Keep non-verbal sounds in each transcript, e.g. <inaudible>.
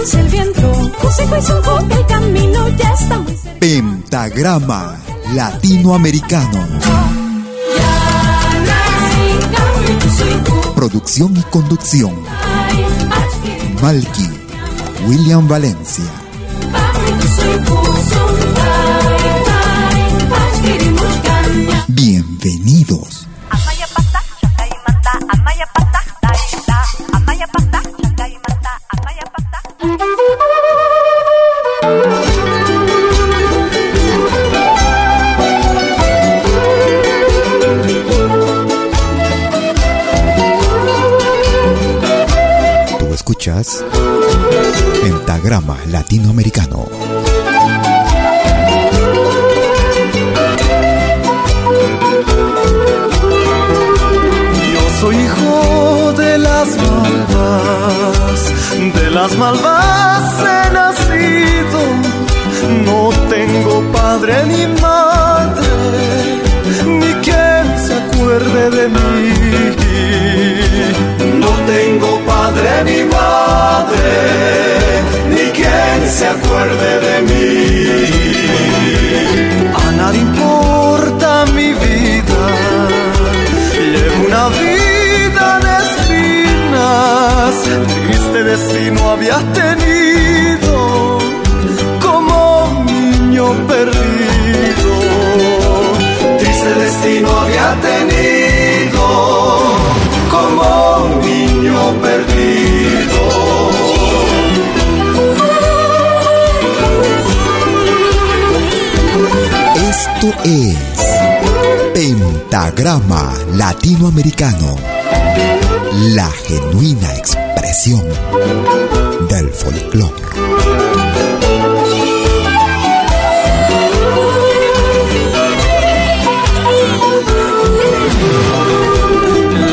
el viento. el camino ya está. Pentagrama Latinoamericano. Producción y conducción. Malky, William Valencia. Bienvenidos. Latinoamericano. Yo soy hijo de las malvas, de las malvas he nacido. No tengo padre ni madre, ni quien se acuerde de mí. No tengo padre ni madre, quien se acuerde de mí. A nadie importa mi vida, llevo una vida de espinas, triste destino había tenido como niño perdido. Triste destino había tenido como niño perdido. Esto es Pentagrama Latinoamericano, la genuina expresión del folclore.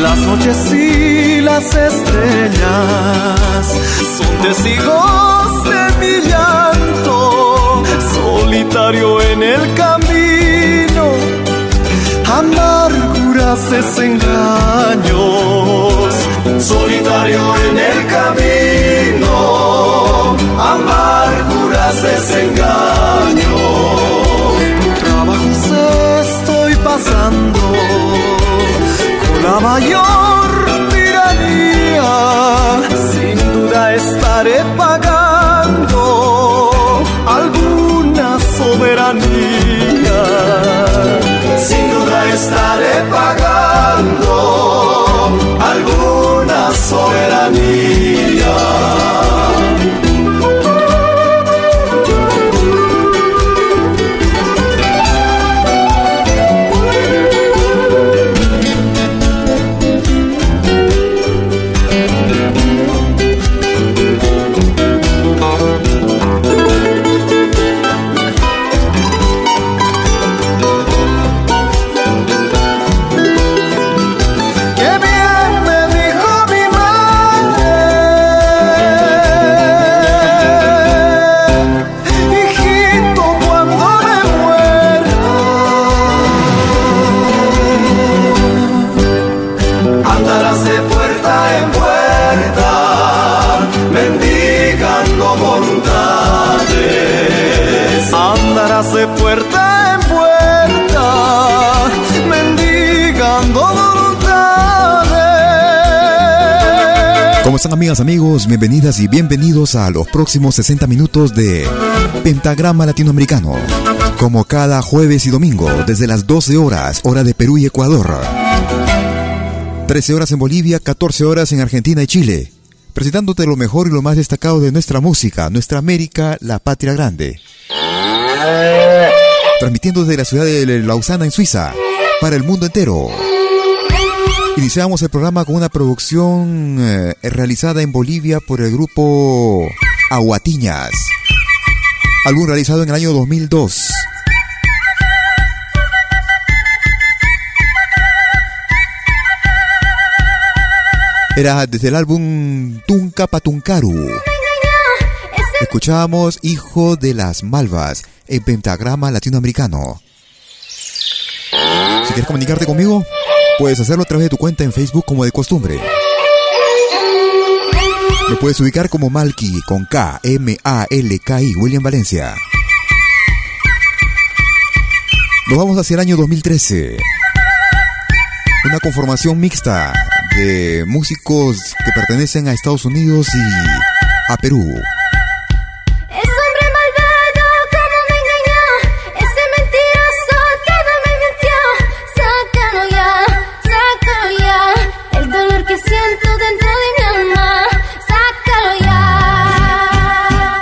Las noches y las estrellas son testigos de mi llanto, solitario en el camino, amarguras, desengaños, solitario en el camino, amarguras, desengaños, trabajos estoy pasando la mayor a los próximos 60 minutos de Pentagrama Latinoamericano. Como cada jueves y domingo, desde las 12 horas, hora de Perú y Ecuador. 13 horas en Bolivia, 14 horas en Argentina y Chile. Presentándote lo mejor y lo más destacado de nuestra música, nuestra América, la patria grande. Transmitiendo desde la ciudad de Lausana, en Suiza, para el mundo entero. Iniciamos el programa con una producción eh, realizada en Bolivia por el grupo Aguatiñas. Álbum realizado en el año 2002. Era desde el álbum Tunca Patuncaru. Escuchábamos Hijo de las Malvas en pentagrama latinoamericano. Si quieres comunicarte conmigo, Puedes hacerlo a través de tu cuenta en Facebook como de costumbre. Me puedes ubicar como Malky con K, M, A, L, K, I, William Valencia. Nos vamos hacia el año 2013. Una conformación mixta de músicos que pertenecen a Estados Unidos y a Perú.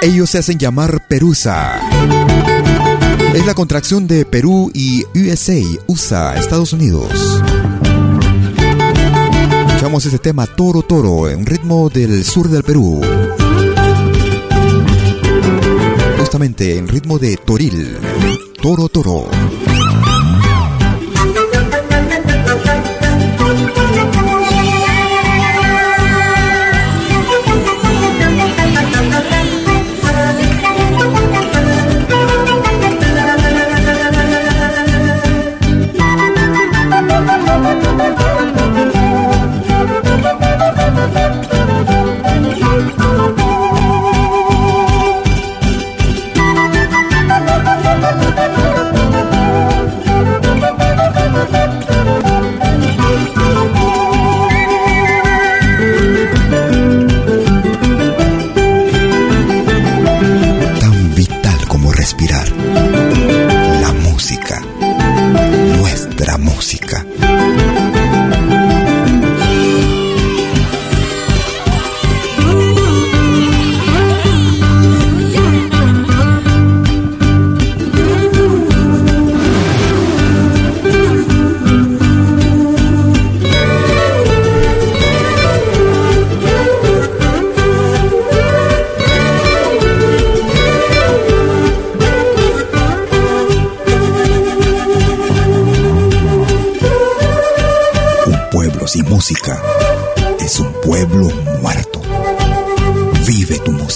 Ellos se hacen llamar Perusa. Es la contracción de Perú y USA, USA, Estados Unidos. Escuchamos ese tema Toro Toro en ritmo del sur del Perú. Justamente en ritmo de Toril. Toro Toro.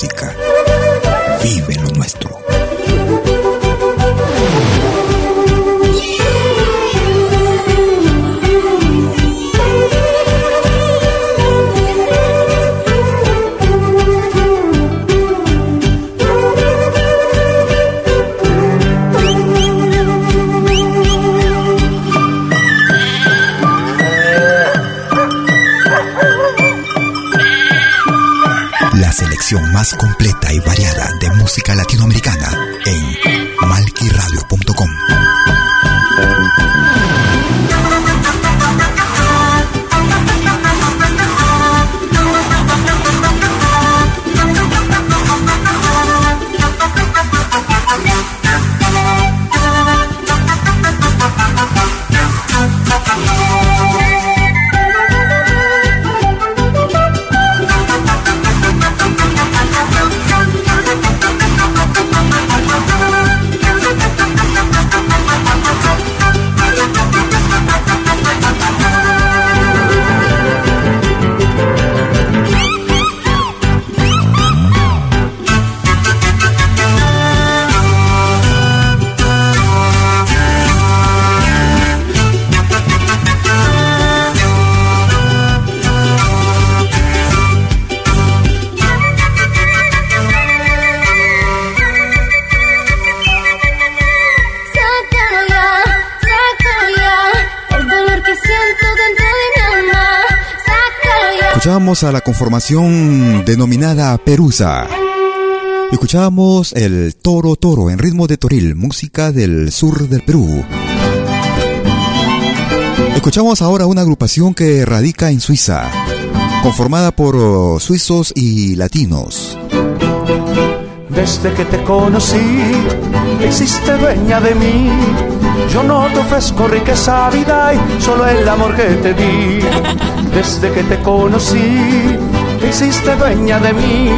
música. más completa y variada de música latinoamericana en malquiradio.com. a la conformación denominada Perusa. Escuchamos el Toro Toro en ritmo de toril, música del sur del Perú. Escuchamos ahora una agrupación que radica en Suiza, conformada por oh, suizos y latinos. Desde que te conocí, existe dueña de mí. Yo no te ofrezco riqueza, vida y solo el amor que te di. <laughs> Desde que te conocí, existe dueña de mí.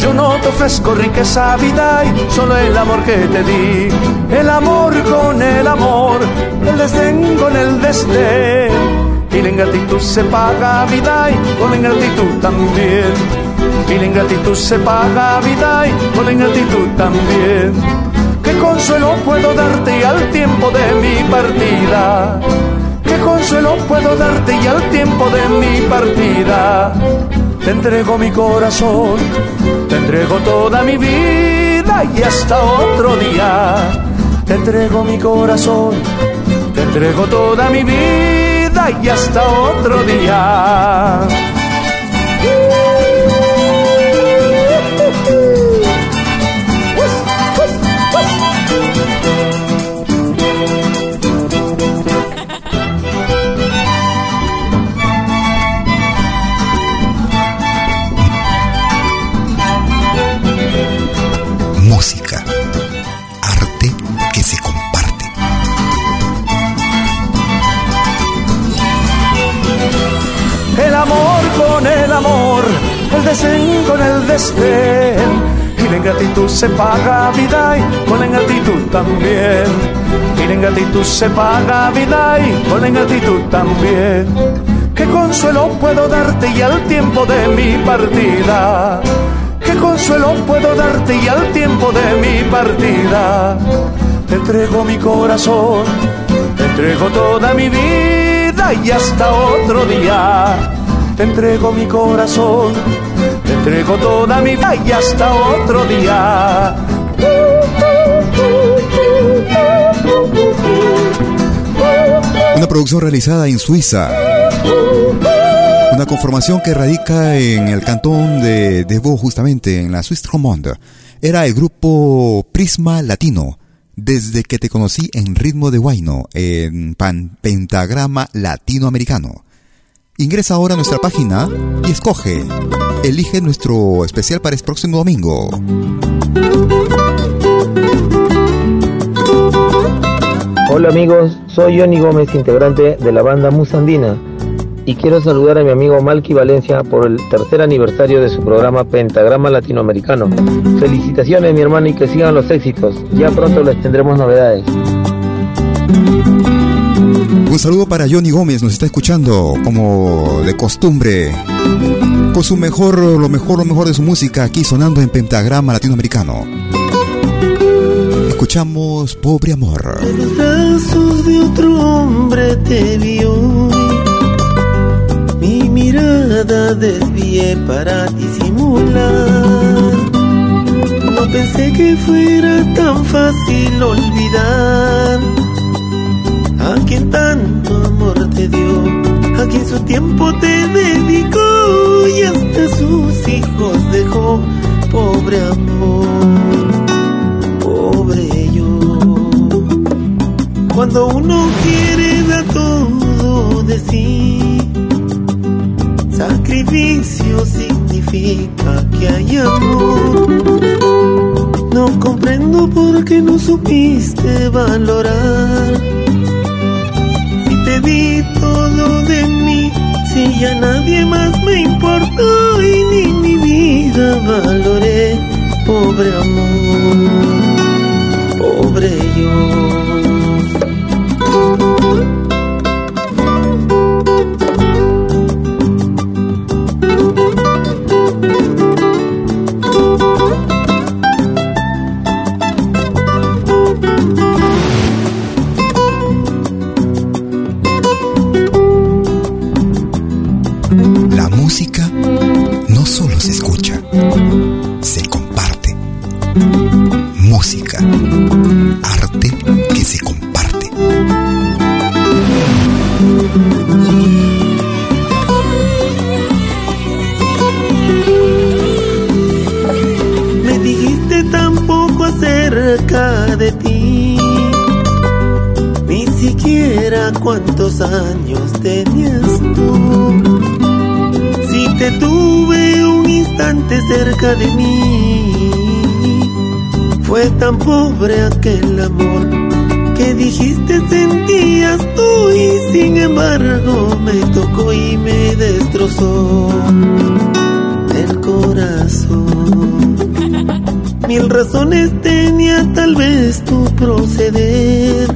Yo no te ofrezco riqueza, vida y solo el amor que te di. El amor con el amor, el desdén con el desdén. Y la ingratitud se paga, vida y con la ingratitud también. Y la ingratitud se paga, vida y con la ingratitud también. ¿Qué consuelo puedo darte al tiempo de mi partida? ¿Qué consuelo puedo darte y al tiempo de mi partida? Te entrego mi corazón, te entrego toda mi vida y hasta otro día. Te entrego mi corazón, te entrego toda mi vida y hasta otro día. Desdén con el desdén. Y la ingratitud se paga vida y con la ingratitud también. Y la ingratitud se paga vida y con la ingratitud también. ¿Qué consuelo puedo darte y al tiempo de mi partida? ¿Qué consuelo puedo darte y al tiempo de mi partida? Te entrego mi corazón, te entrego toda mi vida y hasta otro día. Te entrego mi corazón, te entrego toda mi vida y hasta otro día. Una producción realizada en Suiza. Una conformación que radica en el cantón de Devo, justamente en la Suisse Romande. Era el grupo Prisma Latino. Desde que te conocí en ritmo de Guayno, en pentagrama latinoamericano. Ingresa ahora a nuestra página y escoge. Elige nuestro especial para el próximo domingo. Hola amigos, soy Johnny Gómez, integrante de la banda Musandina. Y quiero saludar a mi amigo Malky Valencia por el tercer aniversario de su programa Pentagrama Latinoamericano. Felicitaciones mi hermano y que sigan los éxitos. Ya pronto les tendremos novedades. Un saludo para Johnny Gómez, nos está escuchando como de costumbre, con su mejor, lo mejor, lo mejor de su música aquí sonando en pentagrama latinoamericano. Escuchamos Pobre Amor. Los brazos de otro hombre te vio. Mi mirada desvié para disimular. No pensé que fuera tan fácil olvidar a quien tanto amor te dio, a quien su tiempo te dedicó y hasta sus hijos dejó, pobre amor, pobre yo. Cuando uno quiere dar todo de sí, sacrificio significa que hay amor. No comprendo por qué no supiste valorar te di todo de mí, si ya nadie más me importó y ni mi vida valoré, pobre amor, pobre yo. Aquel amor que dijiste sentías tú y sin embargo me tocó y me destrozó el corazón. Mil razones tenía tal vez tu proceder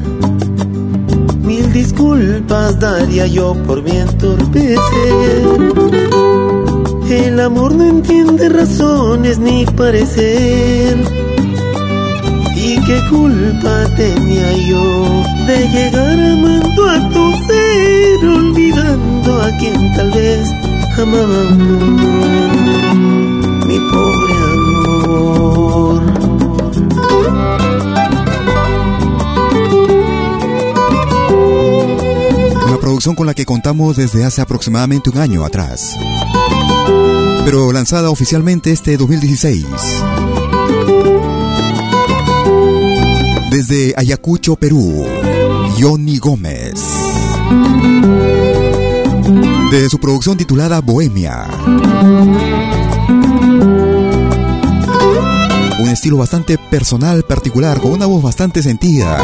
Mil disculpas daría yo por mi entorpecer. El amor no entiende razones ni parecer. ¿Y qué culpa tenía yo de llegar amando a tu ser, olvidando a quien tal vez amaba mi pobre producción con la que contamos desde hace aproximadamente un año atrás, pero lanzada oficialmente este 2016. Desde Ayacucho, Perú, Johnny Gómez. De su producción titulada Bohemia. Un estilo bastante personal, particular, con una voz bastante sentida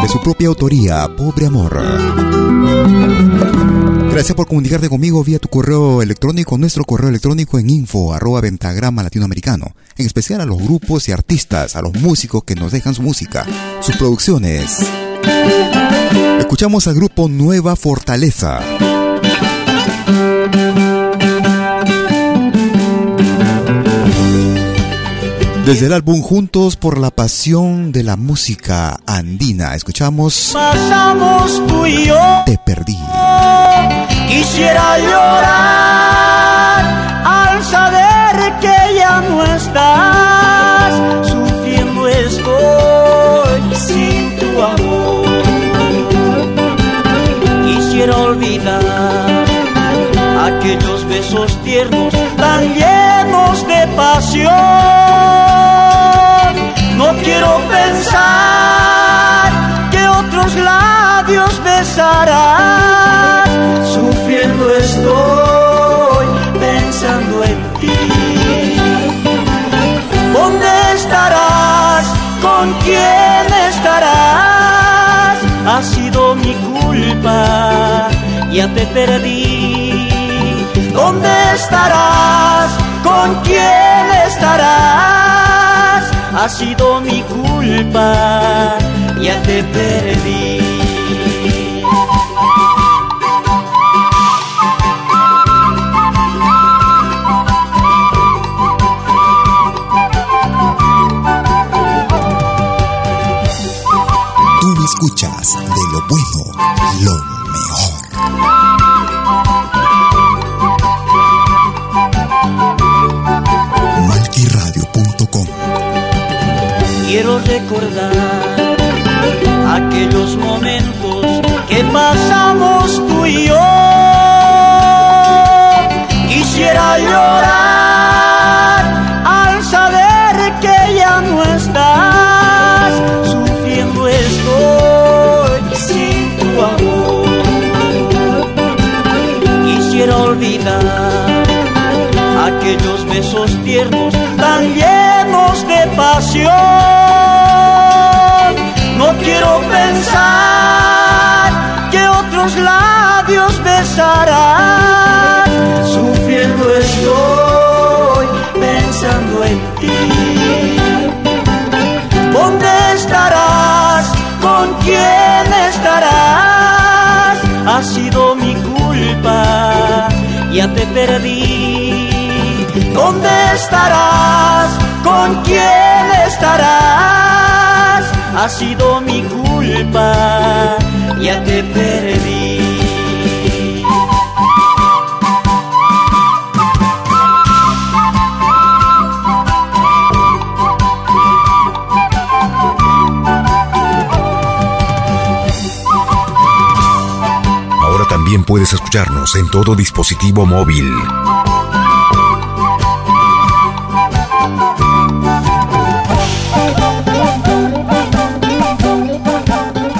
de su propia autoría, Pobre Amor. Gracias por comunicarte conmigo vía tu correo electrónico, nuestro correo electrónico en info arroba ventagrama latinoamericano. En especial a los grupos y artistas, a los músicos que nos dejan su música, sus producciones. Escuchamos al grupo Nueva Fortaleza. Desde el álbum Juntos por la Pasión de la Música Andina, escuchamos Pasamos tú y yo. Te perdí. Quisiera llorar al saber que ya no estás. Sufriendo estoy sin tu amor. Quisiera olvidar aquellos besos tiernos tan llenos de pasión no quiero pensar que otros labios besarán. Sufriendo estoy pensando en ti. ¿Dónde estarás? ¿Con quién estarás? Ha sido mi culpa, ya te perdí. ¿Dónde estarás? ¿Con quién estarás? ha sido mi culpa, ya te perdí. Recordar aquellos momentos que pasamos tú y yo. Ya te perdí. ¿Dónde estarás? ¿Con quién estarás? ha sido mi culpa, ya te perdí. También puedes escucharnos en todo dispositivo móvil.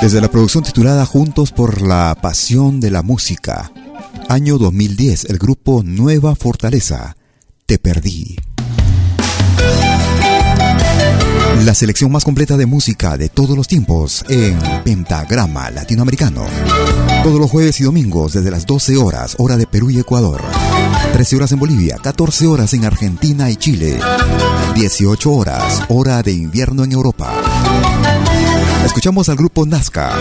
Desde la producción titulada Juntos por la Pasión de la Música, año 2010, el grupo Nueva Fortaleza, Te Perdí. La selección más completa de música de todos los tiempos en Pentagrama Latinoamericano. Todos los jueves y domingos desde las 12 horas, hora de Perú y Ecuador. 13 horas en Bolivia, 14 horas en Argentina y Chile. 18 horas, hora de invierno en Europa. Escuchamos al grupo Nazca.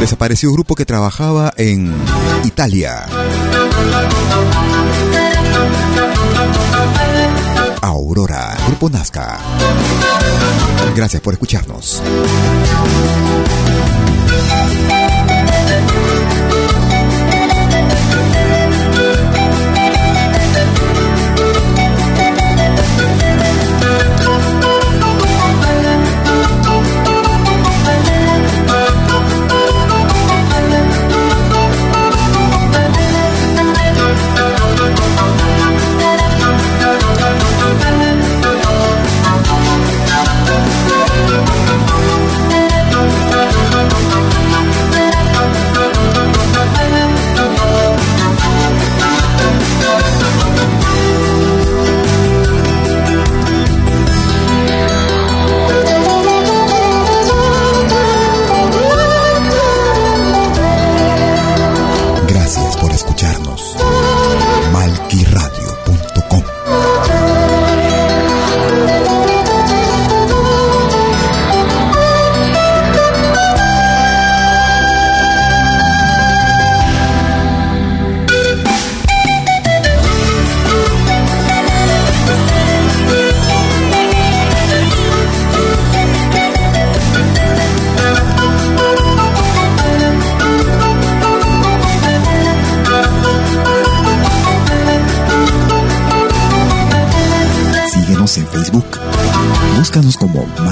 Desapareció grupo que trabajaba en Italia. Aurora, Grupo Nazca. Gracias por escucharnos.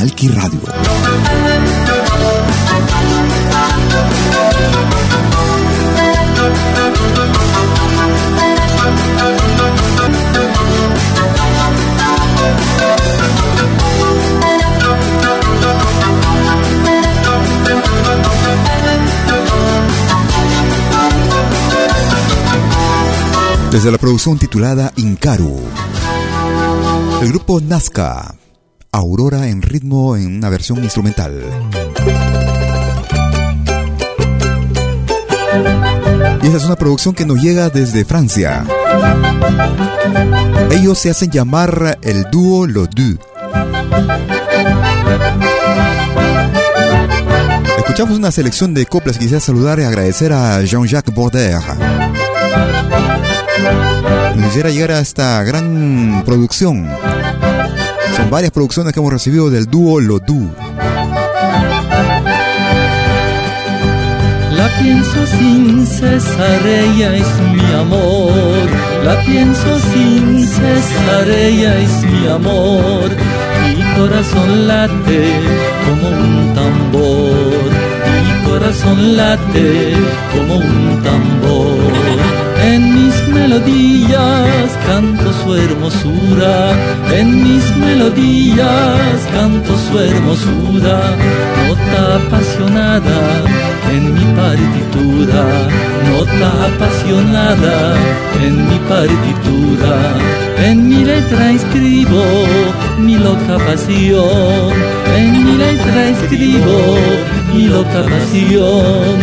Radio. Desde la producción titulada Incaru, el grupo Nazca Aurora en ritmo en una versión instrumental. Y esta es una producción que nos llega desde Francia. Ellos se hacen llamar el dúo Lo Du. Escuchamos una selección de coplas. Quisiera saludar y agradecer a Jean-Jacques. Nos quisiera llegar a esta gran producción son varias producciones que hemos recibido del dúo Lodú. La pienso sin cesar, ella es mi amor. La pienso sin cesar, ella es mi amor. Mi corazón late como un tambor. Corazón late como un tambor. En mis melodías canto su hermosura, en mis melodías canto su hermosura, nota apasionada en mi partitura, nota apasionada en mi partitura, en mi letra escribo mi loca pasión, en mi letra escribo mi loca pasión,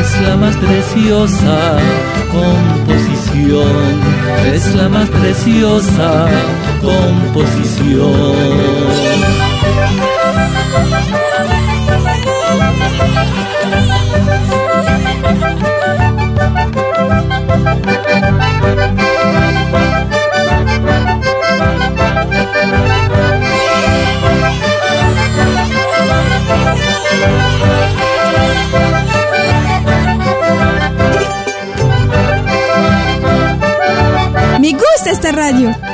es la más preciosa composición, es la más preciosa composición. Esta radio.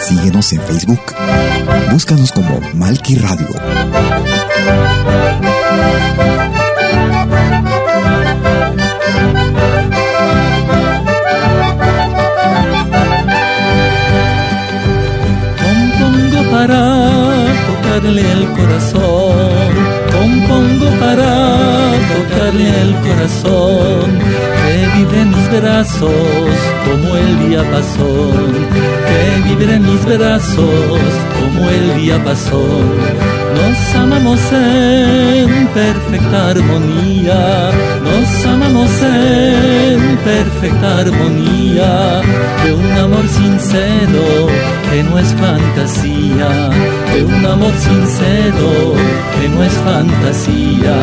Síguenos en Facebook. Búscanos como Malki Radio. Compongo para tocarle el corazón, compongo para tocarle el corazón vive en mis brazos como el día pasó, vive en mis brazos como el día pasó. Nos amamos en perfecta armonía, nos amamos en perfecta armonía de un amor sincero que no es fantasía, de un amor sincero que no es fantasía.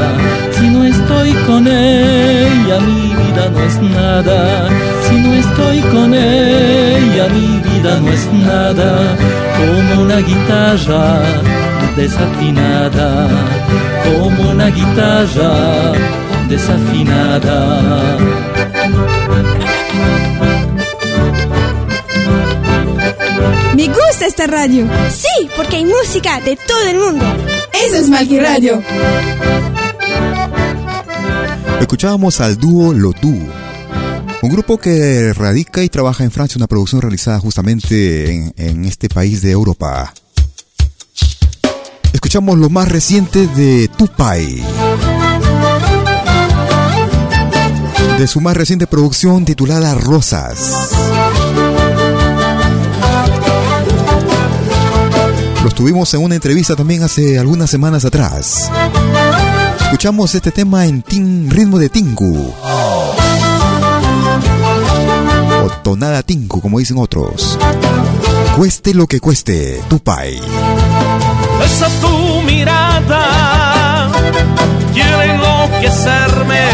Si no estoy con ella, mi vida no es nada. Si no estoy con ella, mi vida no es nada. Como una guitarra desafinada, como una guitarra desafinada. Me gusta esta radio. Sí, porque hay música de todo el mundo. Eso es Malqui Radio. Escuchábamos al dúo Lotu, un grupo que radica y trabaja en Francia, una producción realizada justamente en, en este país de Europa. Escuchamos lo más reciente de Tupai. De su más reciente producción titulada Rosas. Los tuvimos en una entrevista también hace algunas semanas atrás. Escuchamos este tema en ritmo de tinku. O tonada tinku, como dicen otros. Cueste lo que cueste, Tupai. Esa tu mirada quiere enloquecerme.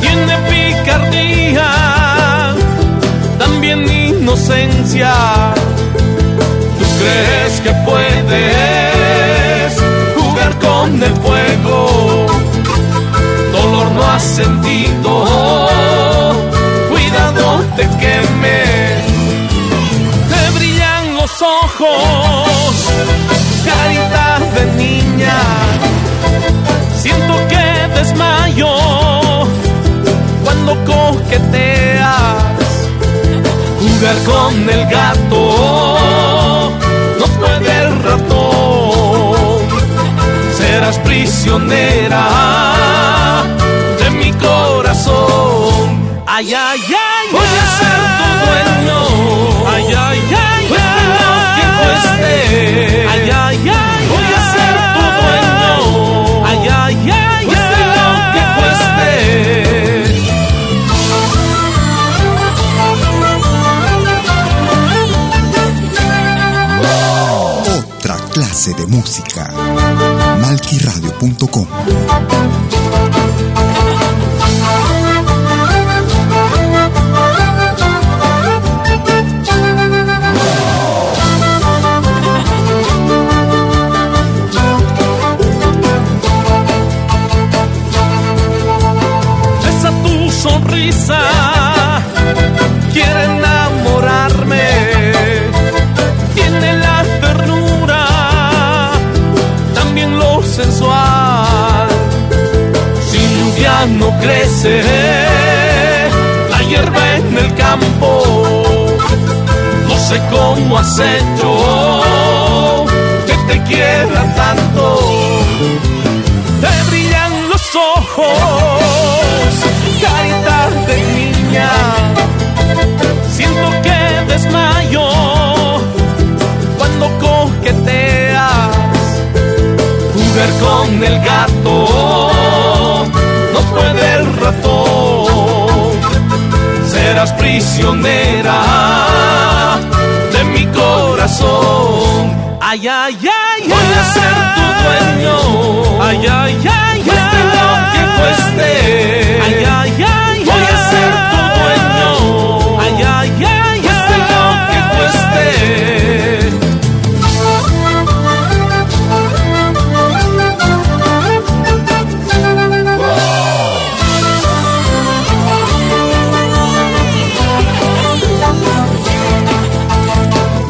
Tiene picardía, también inocencia crees que puedes jugar con el fuego? Dolor no has sentido, cuidado te quemes. Ojos, carita de niña. Siento que desmayo cuando coqueteas. Jugar con el gato del ratón. Serás prisionera de mi corazón. Ay, ay, ay, voy a ser tu dueño. Ay, ay, ay, Ay, ay, ay, voy a ser tu dueño. Ay, ay, ay, cueste lo que cueste. de música. Malquiradio.com crece la hierba en el campo. No sé cómo has hecho que te quiera tanto. Prisionera de mi corazón. Ay, ay, ay, voy a ser tu dueño. Ay, ay, ay,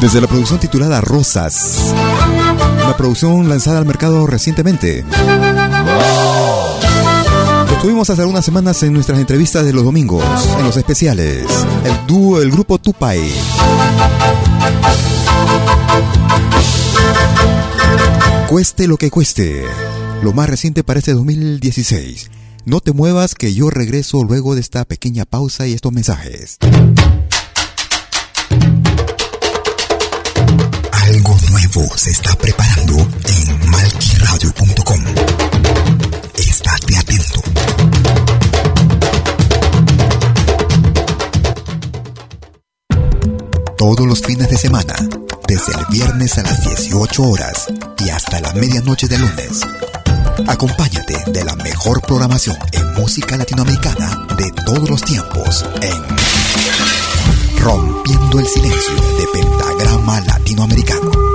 Desde la producción titulada Rosas. Una producción lanzada al mercado recientemente. Estuvimos hace algunas semanas en nuestras entrevistas de los domingos, en los especiales. El dúo, el grupo Tupai. Cueste lo que cueste. Lo más reciente para este 2016. No te muevas que yo regreso luego de esta pequeña pausa y estos mensajes. Se está preparando en malquiradio.com. Estate atento. Todos los fines de semana, desde el viernes a las 18 horas y hasta la medianoche de lunes. Acompáñate de la mejor programación en música latinoamericana de todos los tiempos en Rompiendo el Silencio de Pentagrama Latinoamericano.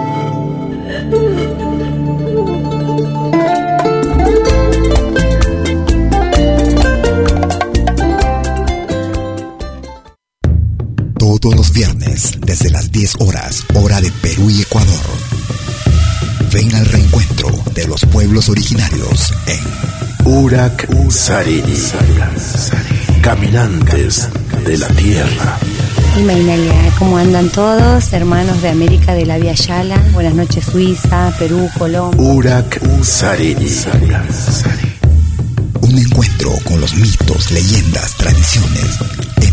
Viernes, desde las 10 horas, hora de Perú y Ecuador. Ven al reencuentro de los pueblos originarios en Urak Sariri. Caminantes de la Tierra. Y Mainalia, ¿cómo andan todos? Hermanos de América de la Vía Yala. Buenas noches, Suiza, Perú, Colombia. Urak Sariri. Un encuentro con los mitos, leyendas, tradiciones.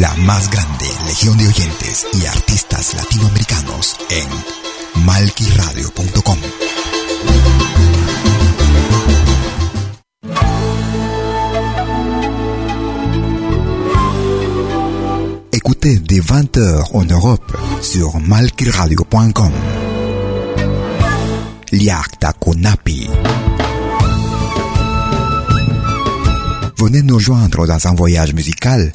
La más grande legión de oyentes y artistas latinoamericanos en malquiradio.com. Écoutez dès 20h en Europe sur malquiradio.com. Liakta Konapi. Venez nous joindre dans un voyage musical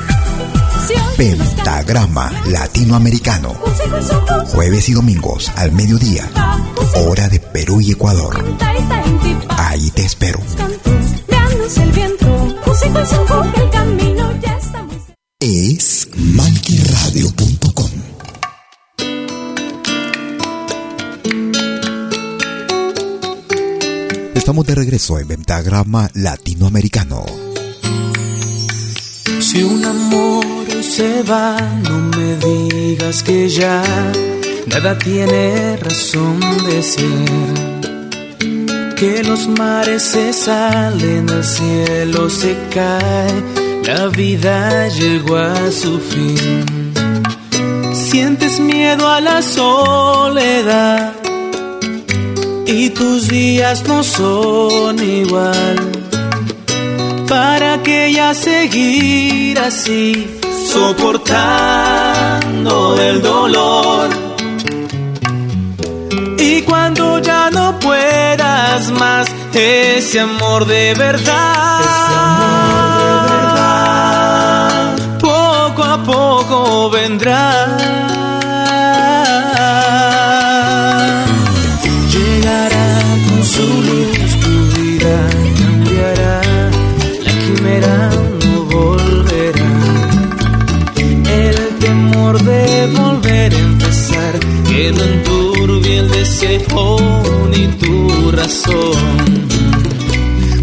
Pentagrama Latinoamericano. Jueves y domingos al mediodía. Hora de Perú y Ecuador. Ahí te espero. Es malquiradio.com. Estamos de regreso en Pentagrama Latinoamericano. Si un amor se va, no me digas que ya nada tiene razón de ser. Que los mares se salen, el cielo se cae, la vida llegó a su fin. Sientes miedo a la soledad, y tus días no son igual. ¿Para que ya seguir así, soportando el dolor? Y cuando ya no puedas más, ese amor de verdad, ese amor de verdad, poco a poco vendrá.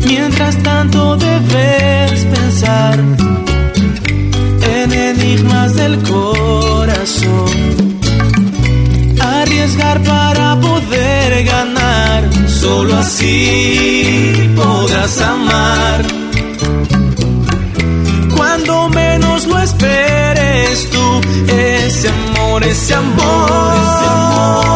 Mientras tanto debes pensar en enigmas del corazón. Arriesgar para poder ganar, solo así podrás amar. Cuando menos lo esperes tú, ese amor, ese amor, ese amor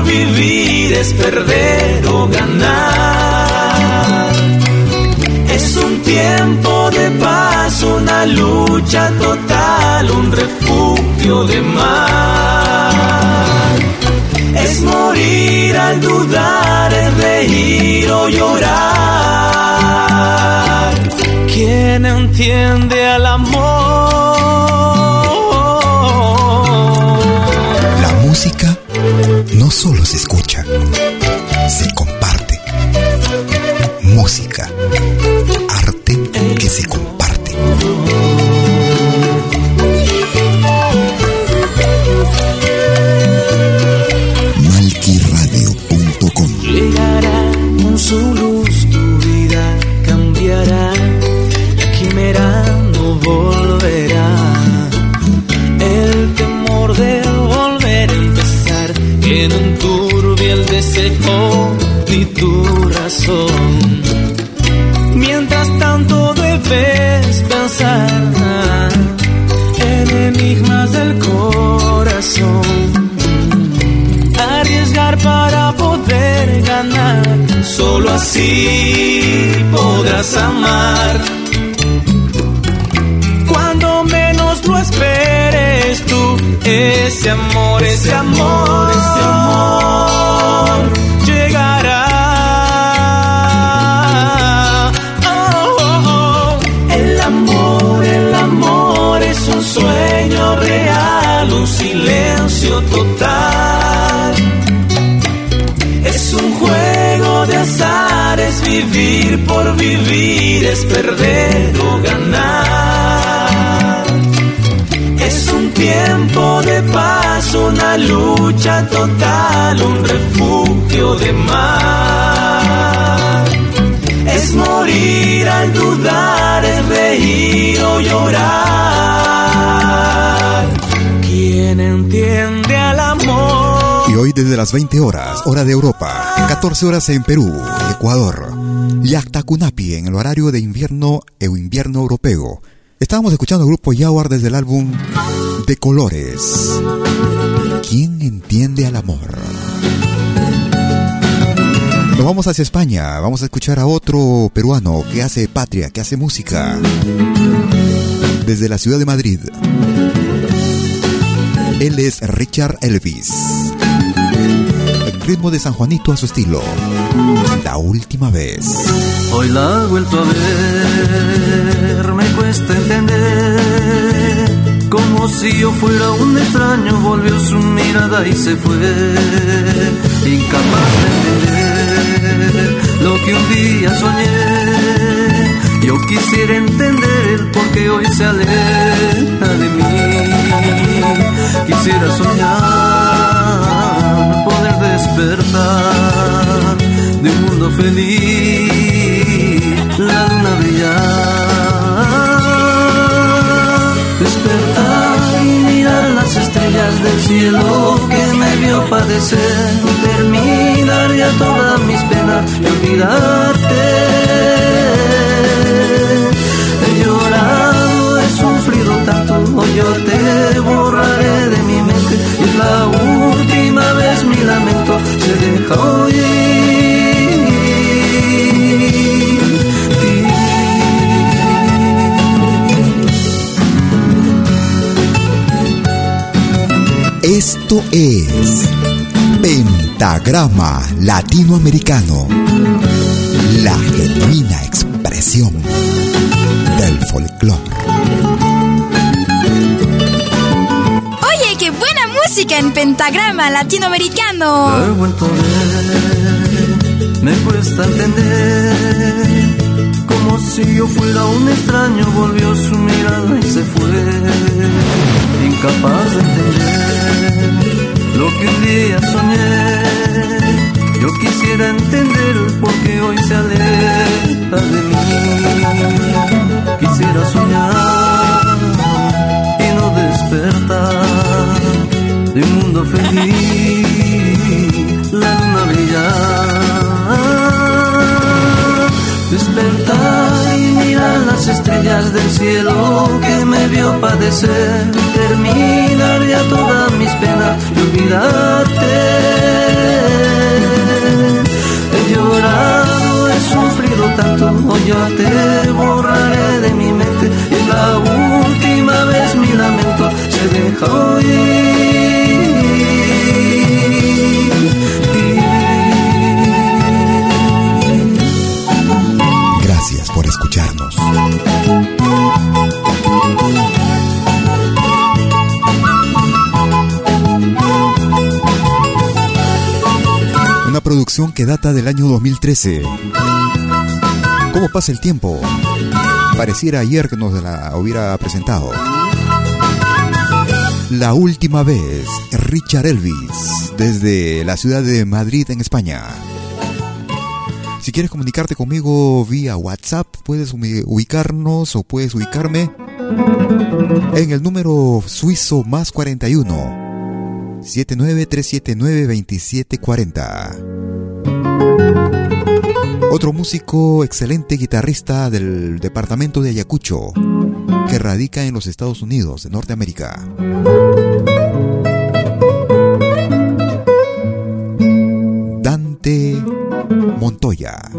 vivir es perder o ganar. Es un tiempo de paz, una lucha total, un refugio de mar. Es morir al dudar, es reír o llorar ¿Quién entiende al amor? Solo se escucha, se comparte. Música, arte que se comparte. Ese amor, ese amor, ese amor llegará. Oh, oh, oh. El amor, el amor es un sueño real, un silencio total. Es un juego de azar, es vivir por vivir, es perder o una lucha total, un refugio de mar. Es morir al dudar, es reír o llorar. ¿Quién entiende al amor? Y hoy desde las 20 horas, hora de Europa, 14 horas en Perú, Ecuador, Yactacunapi en el horario de invierno e invierno europeo. Estábamos escuchando el grupo Jaguar desde el álbum De Colores. ¿Quién entiende al amor? Nos vamos hacia España. Vamos a escuchar a otro peruano que hace patria, que hace música. Desde la ciudad de Madrid. Él es Richard Elvis. El ritmo de San Juanito a su estilo. La última vez. Hoy la he vuelto a ver, me cuesta entender. Como si yo fuera un extraño, volvió su mirada y se fue. Incapaz de entender lo que un día soñé. Yo quisiera entender el por qué hoy se aleja de mí. Quisiera soñar, poder despertar de un mundo feliz, la luna brillar, estrellas del cielo que me vio padecer, terminar ya todas mis penas y olvidarte. He llorado, he sufrido tanto, hoy yo te borraré de mi mente y es la última vez mi lamento se deja oír. Esto es Pentagrama Latinoamericano, la genuina expresión del folclore. Oye, qué buena música en Pentagrama Latinoamericano. He vuelto a ver, me cuesta entender, como si yo fuera un extraño, volvió su mirada y se fue, incapaz de entender que un día soñé. Yo quisiera entender por qué hoy se aleja de mí. Quisiera soñar y no despertar de un mundo feliz, la luna brillar. Despertar y mirar las estrellas del cielo que vio padecer, terminar ya todas mis penas y olvidarte. He llorado, he sufrido tanto, hoy yo te borraré de mi mente y la última vez mi lamento se deja oír. Que data del año 2013. ¿Cómo pasa el tiempo? Pareciera ayer que nos la hubiera presentado. La última vez, Richard Elvis, desde la ciudad de Madrid, en España. Si quieres comunicarte conmigo vía WhatsApp, puedes ubicarnos o puedes ubicarme en el número suizo más 41 793792740. Otro músico, excelente guitarrista del departamento de Ayacucho, que radica en los Estados Unidos de Norteamérica. Dante Montoya.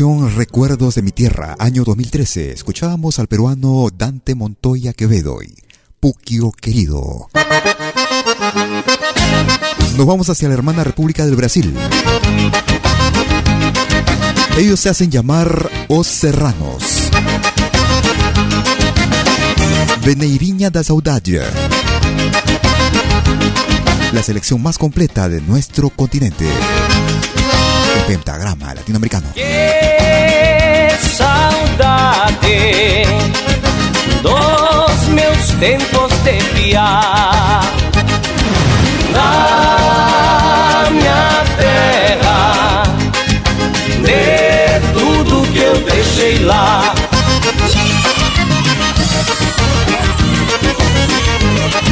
Recuerdos de mi Tierra, año 2013, escuchábamos al peruano Dante Montoya Quevedo y Puquio Querido. Nos vamos hacia la hermana República del Brasil. Ellos se hacen llamar Os Serranos. Veneirinha da Saudade. La selección más completa de nuestro continente. Pentagrama latinoamericano. Que saudade dos meus tempos de piar na minha terra de tudo que eu deixei lá.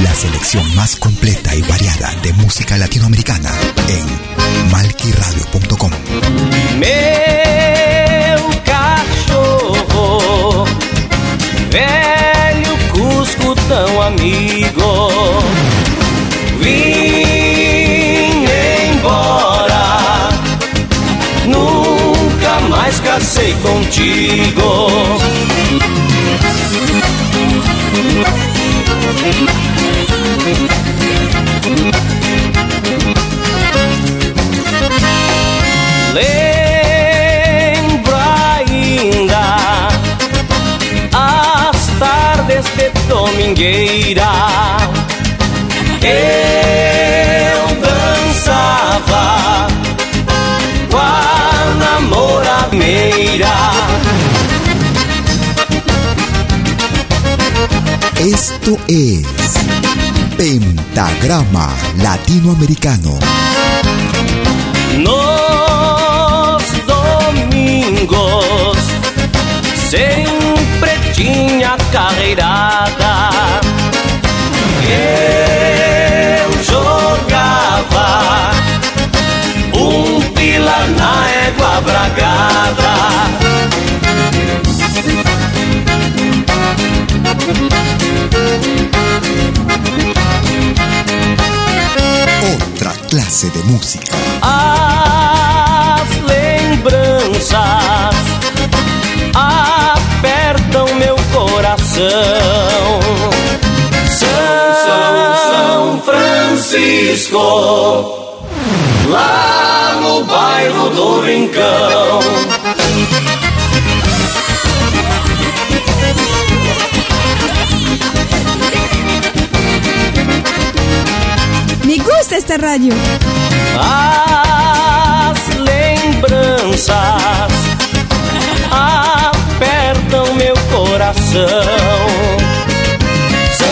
La selección más completa y variada de música latinoamericana en malquiradio.com. Meu cachorro, velho Cusco tão amigo, vim embora, nunca mais casei contigo. Lembro ainda as tardes de domingueira. Eu dançava com a namoradeira. Esto es Pentagrama Latinoamericano. Nos domingos sempre tinha carreirada. Eu jogava um pila na égua bragada. Clase de música. As lembranças apertam meu coração. São, São Francisco, lá no bairro do Rincão. Gusta esta radio. As lembranças apertam meu coração. São,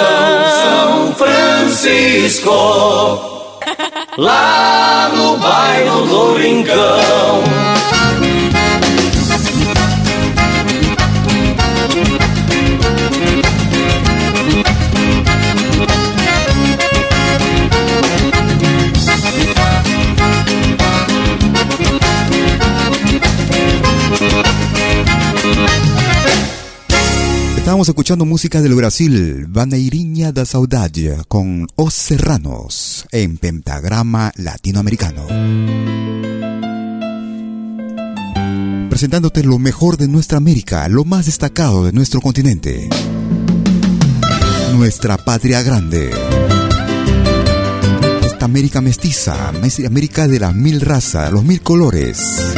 São Francisco, lá no bairro do Rincão. Estábamos escuchando música del Brasil, Vaneirinha da Saudade, con Os Serranos, en pentagrama latinoamericano. Presentándote lo mejor de nuestra América, lo más destacado de nuestro continente. Nuestra patria grande. Esta América mestiza, América de las mil razas, los mil colores.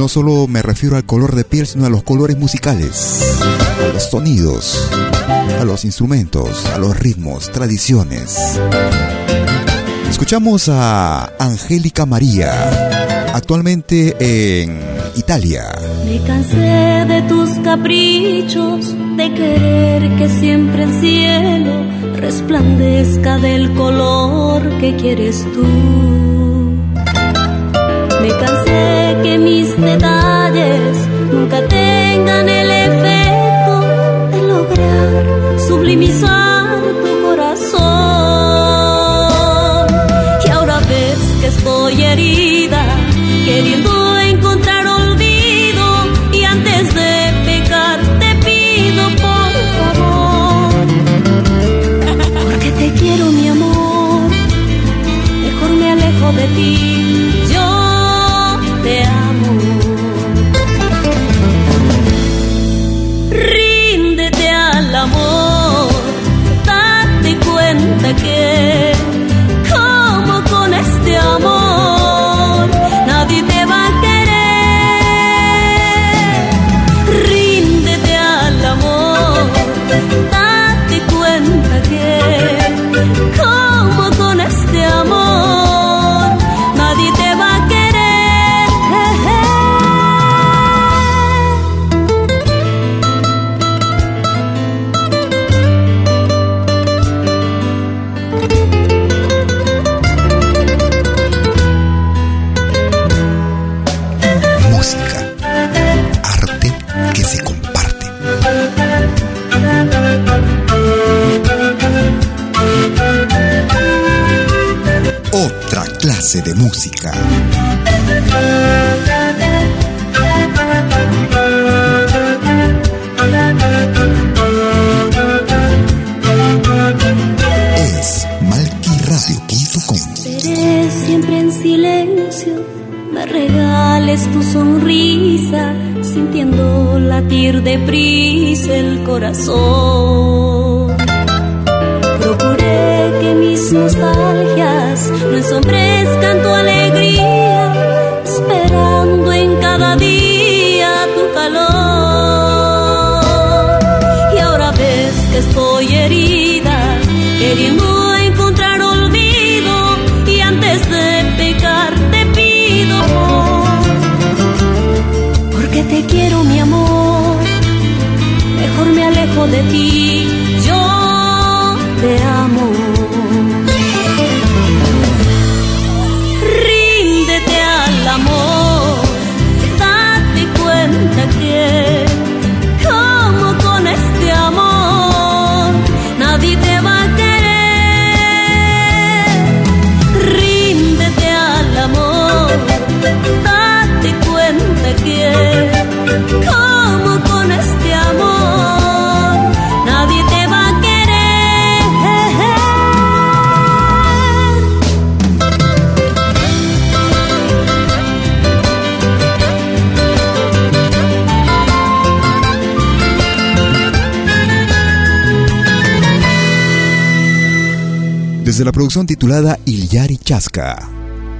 No solo me refiero al color de piel, sino a los colores musicales, a los sonidos, a los instrumentos, a los ritmos, tradiciones. Escuchamos a Angélica María, actualmente en Italia. Me cansé de tus caprichos, de querer que siempre el cielo resplandezca del color que quieres tú. Me cansé que mis detalles nunca tengan el efecto de lograr sublimizar tu corazón. Y ahora ves que estoy herida, clase de música. Es malquiradio.com. Seré siempre en silencio, me regales tu sonrisa, sintiendo latir de prisa el corazón. Procuré que mis nostalgias no ensombrezcan de ti, Desde la producción titulada Ilyari Chasca,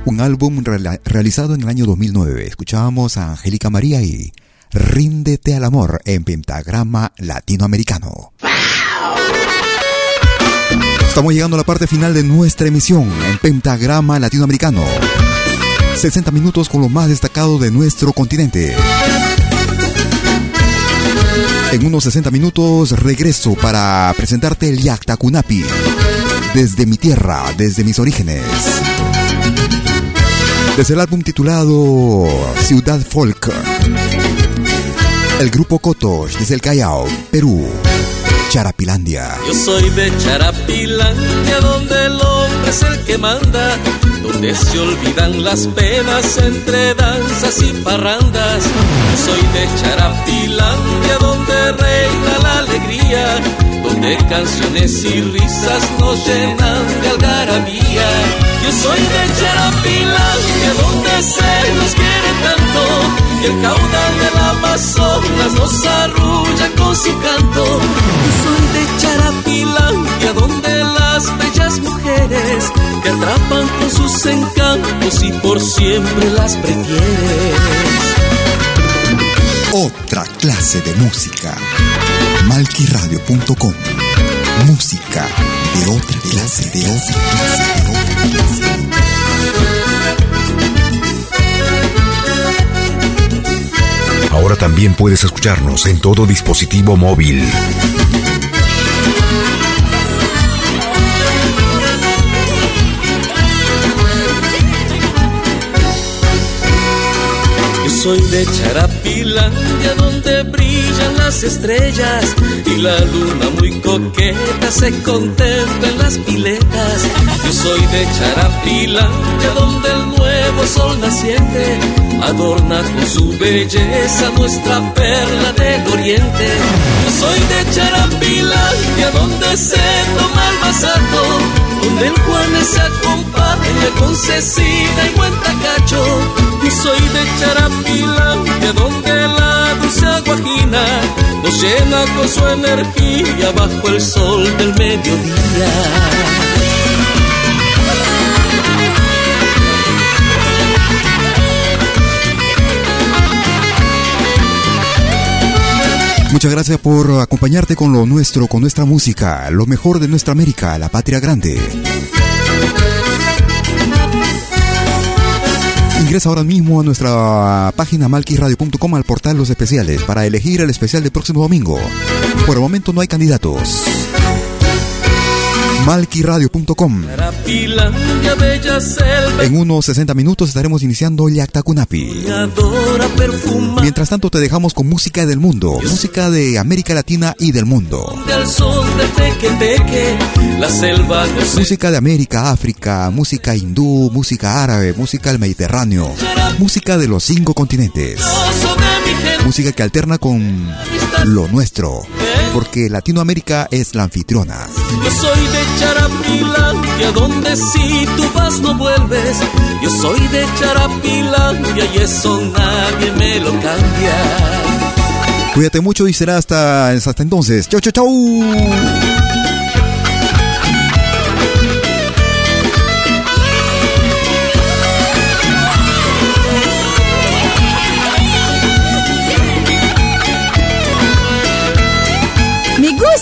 un álbum realizado en el año 2009, escuchábamos a Angélica María y Ríndete al amor en pentagrama latinoamericano. Estamos llegando a la parte final de nuestra emisión en pentagrama latinoamericano. 60 minutos con lo más destacado de nuestro continente. En unos 60 minutos regreso para presentarte el Yakta Kunapi. Desde mi tierra, desde mis orígenes. Desde el álbum titulado Ciudad Folk. El grupo Kotosh desde el Callao, Perú. Charapilandia. Yo soy de Charapilandia, donde el hombre es el que manda, donde se olvidan las penas entre danzas y parrandas. Yo soy de Charapilandia, donde reina la alegría, donde canciones y risas nos llenan de algarabía. Yo soy de Charapilandia, donde se nos quiere tanto, y el caudal del Amazonas nos arrulla con su canto. Yo soy de Charapilandia, donde las bellas mujeres te atrapan con sus encantos y por siempre las prefieres. Otra clase de música. Malquiradio.com. Música de otra clase, de otra clase, de otra clase. Ahora también puedes escucharnos en todo dispositivo móvil. Soy de Charapilandia donde brillan las estrellas y la luna muy coqueta se contempla en las piletas. Yo soy de Charapilandia donde el nuevo sol naciente adorna con su belleza nuestra perla del oriente. Yo soy de Charapilandia donde se toma el masato, donde el Juanes se acompaña con Cecina y buen tacacho. Y soy de Charapilandia, donde la dulce aguajina nos llena con su energía bajo el sol del mediodía. Muchas gracias por acompañarte con lo nuestro, con nuestra música, lo mejor de nuestra América, la patria grande. Ingresa ahora mismo a nuestra página malquiradio.com al portal Los Especiales para elegir el especial del próximo domingo. Por el momento no hay candidatos. malquiradio.com. En unos 60 minutos estaremos iniciando Yactacunapi. Mientras tanto te dejamos con música del mundo, música de América Latina y del mundo. Música de América, África, música hindú, música árabe, música del Mediterráneo, música de los cinco continentes. Música que alterna con lo nuestro, porque Latinoamérica es la anfitriona. Yo soy de Charapilandia, donde si tú vas no vuelves. Yo soy de Charapilandia y eso nadie me lo cambia. Cuídate mucho y será hasta, hasta entonces. Chau, chau, chau.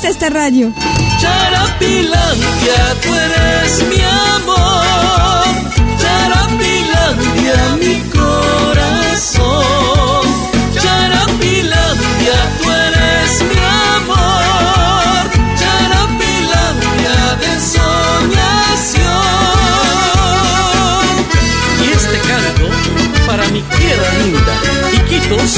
Esta radio. Charapilandia, tú eres mi amor. Charapilandia, mi corazón. Charapilandia, tú eres mi amor. Charapilandia de soñación. Y este canto para mi tierra linda, Iquitos,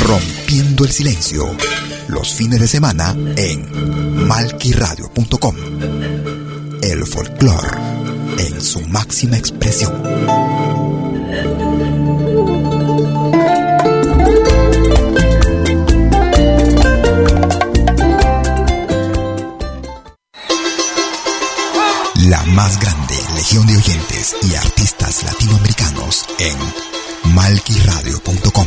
Rompiendo el silencio. Los fines de semana en malquiradio.com. El folclore en su máxima expresión. la más grande legión de oyentes y artistas latinoamericanos en malquiradio.com.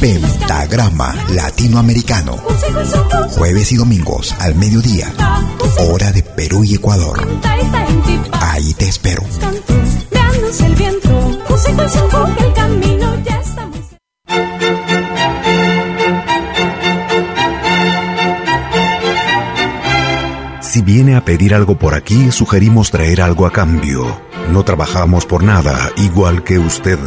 Pentagrama Latinoamericano. Jueves y domingos al mediodía. Hora de Perú y Ecuador. Ahí te espero. Si viene a pedir algo por aquí, sugerimos traer algo a cambio. No trabajamos por nada, igual que usted.